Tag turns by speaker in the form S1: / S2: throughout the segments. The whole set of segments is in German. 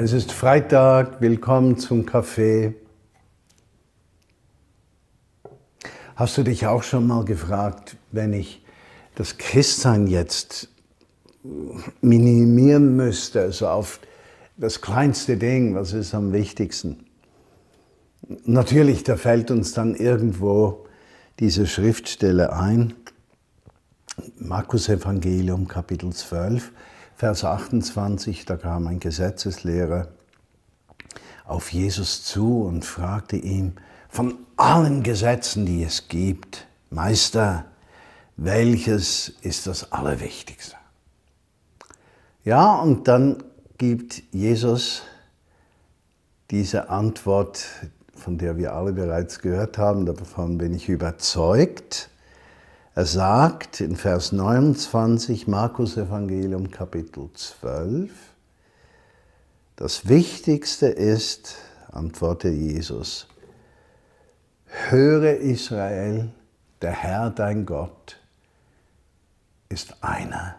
S1: Es ist Freitag, willkommen zum Café. Hast du dich auch schon mal gefragt, wenn ich das Christsein jetzt minimieren müsste, also auf das kleinste Ding, was ist am wichtigsten? Natürlich, da fällt uns dann irgendwo diese Schriftstelle ein. Markus Evangelium Kapitel 12, Vers 28, da kam ein Gesetzeslehrer auf Jesus zu und fragte ihn, von allen Gesetzen, die es gibt, Meister, welches ist das Allerwichtigste? Ja, und dann gibt Jesus diese Antwort, von der wir alle bereits gehört haben, davon bin ich überzeugt. Er sagt in Vers 29, Markus Evangelium Kapitel 12, das Wichtigste ist, antwortet Jesus, höre Israel, der Herr dein Gott ist einer.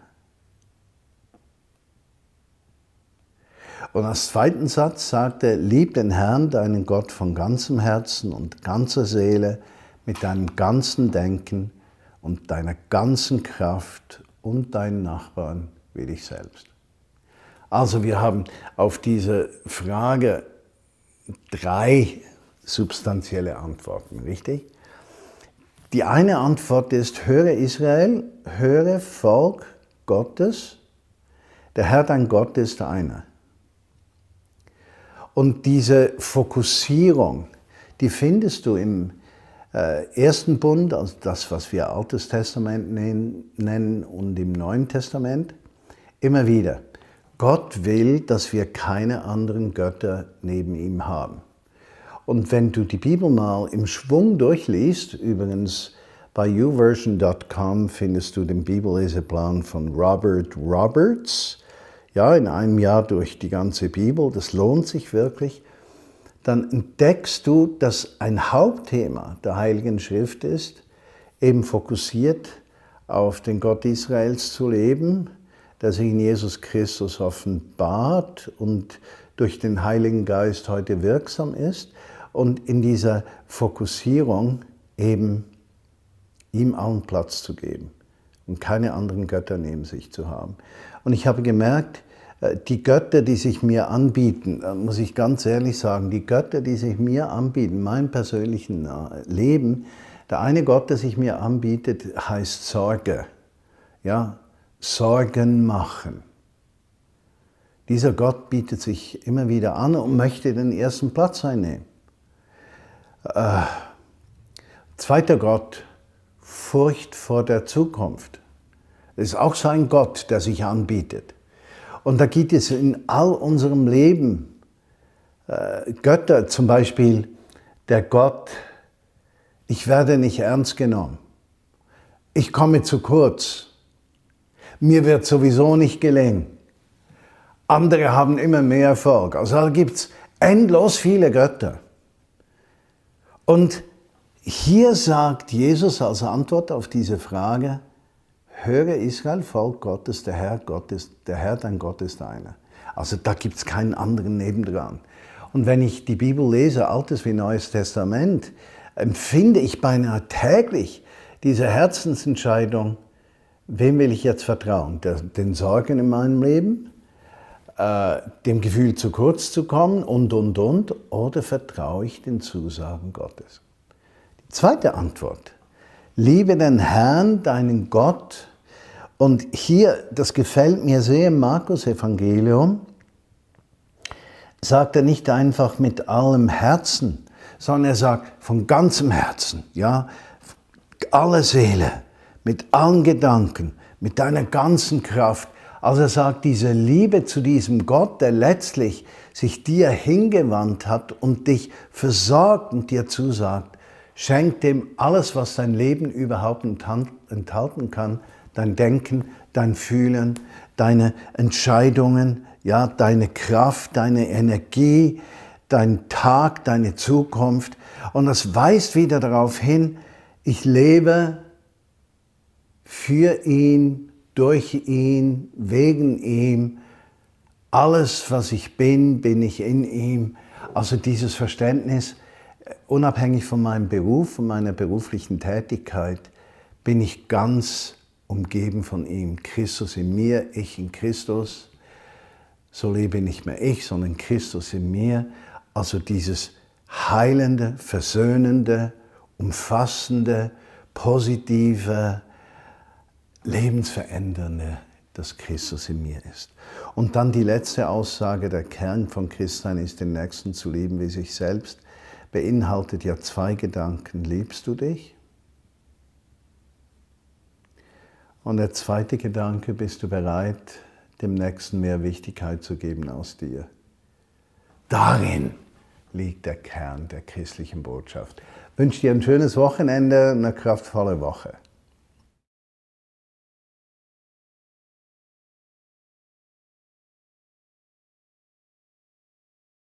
S1: Und als zweiten Satz sagt er, lieb den Herrn, deinen Gott von ganzem Herzen und ganzer Seele, mit deinem ganzen Denken und deiner ganzen Kraft und deinen Nachbarn wie dich selbst. Also wir haben auf diese Frage drei substanzielle Antworten, richtig? Die eine Antwort ist, höre Israel, höre Volk Gottes, der Herr dein Gott ist einer. Und diese Fokussierung, die findest du im ersten Bund, also das, was wir Altes Testament nennen, und im Neuen Testament, immer wieder. Gott will, dass wir keine anderen Götter neben ihm haben. Und wenn du die Bibel mal im Schwung durchliest, übrigens bei uversion.com findest du den Bibelleseplan von Robert Roberts, ja, in einem Jahr durch die ganze Bibel, das lohnt sich wirklich dann entdeckst du, dass ein Hauptthema der Heiligen Schrift ist, eben fokussiert auf den Gott Israels zu leben, der sich in Jesus Christus offenbart und durch den Heiligen Geist heute wirksam ist und in dieser Fokussierung eben ihm allen Platz zu geben und keine anderen Götter neben sich zu haben. Und ich habe gemerkt, die Götter, die sich mir anbieten, muss ich ganz ehrlich sagen, die Götter, die sich mir anbieten, mein persönlichen äh, Leben, der eine Gott, der sich mir anbietet, heißt Sorge. Ja, Sorgen machen. Dieser Gott bietet sich immer wieder an und möchte den ersten Platz einnehmen. Äh, zweiter Gott, Furcht vor der Zukunft. Das ist auch so ein Gott, der sich anbietet. Und da gibt es in all unserem Leben äh, Götter, zum Beispiel der Gott, ich werde nicht ernst genommen. Ich komme zu kurz. Mir wird sowieso nicht gelingen. Andere haben immer mehr Erfolg. Also da gibt es endlos viele Götter. Und hier sagt Jesus als Antwort auf diese Frage, höre Israel, Volk Gottes, der Herr, Gott ist, der Herr dein Gott ist einer. Also da gibt es keinen anderen nebendran. Und wenn ich die Bibel lese, Altes wie Neues Testament, empfinde ich beinahe täglich diese Herzensentscheidung, wem will ich jetzt vertrauen? Den Sorgen in meinem Leben, äh, dem Gefühl zu kurz zu kommen und, und, und, oder vertraue ich den Zusagen Gottes? Die zweite Antwort, liebe den Herrn, deinen Gott, und hier, das gefällt mir sehr im Markus-Evangelium, sagt er nicht einfach mit allem Herzen, sondern er sagt von ganzem Herzen, ja, alle Seele, mit allen Gedanken, mit deiner ganzen Kraft. Also er sagt, diese Liebe zu diesem Gott, der letztlich sich dir hingewandt hat und dich versorgt und dir zusagt, schenkt dem alles, was dein Leben überhaupt enthalten kann, dein Denken, dein Fühlen, deine Entscheidungen, ja, deine Kraft, deine Energie, dein Tag, deine Zukunft. Und das weist wieder darauf hin, ich lebe für ihn, durch ihn, wegen ihm, alles, was ich bin, bin ich in ihm. Also dieses Verständnis, unabhängig von meinem Beruf, von meiner beruflichen Tätigkeit, bin ich ganz umgeben von ihm. Christus in mir, ich in Christus. So lebe nicht mehr ich, sondern Christus in mir. Also dieses heilende, versöhnende, umfassende, positive, lebensverändernde, das Christus in mir ist. Und dann die letzte Aussage, der Kern von Christsein ist, den Nächsten zu lieben wie sich selbst, beinhaltet ja zwei Gedanken. Liebst du dich? Und der zweite Gedanke, bist du bereit, dem Nächsten mehr Wichtigkeit zu geben aus dir? Darin liegt der Kern der christlichen Botschaft. Ich wünsche dir ein schönes Wochenende, eine kraftvolle Woche.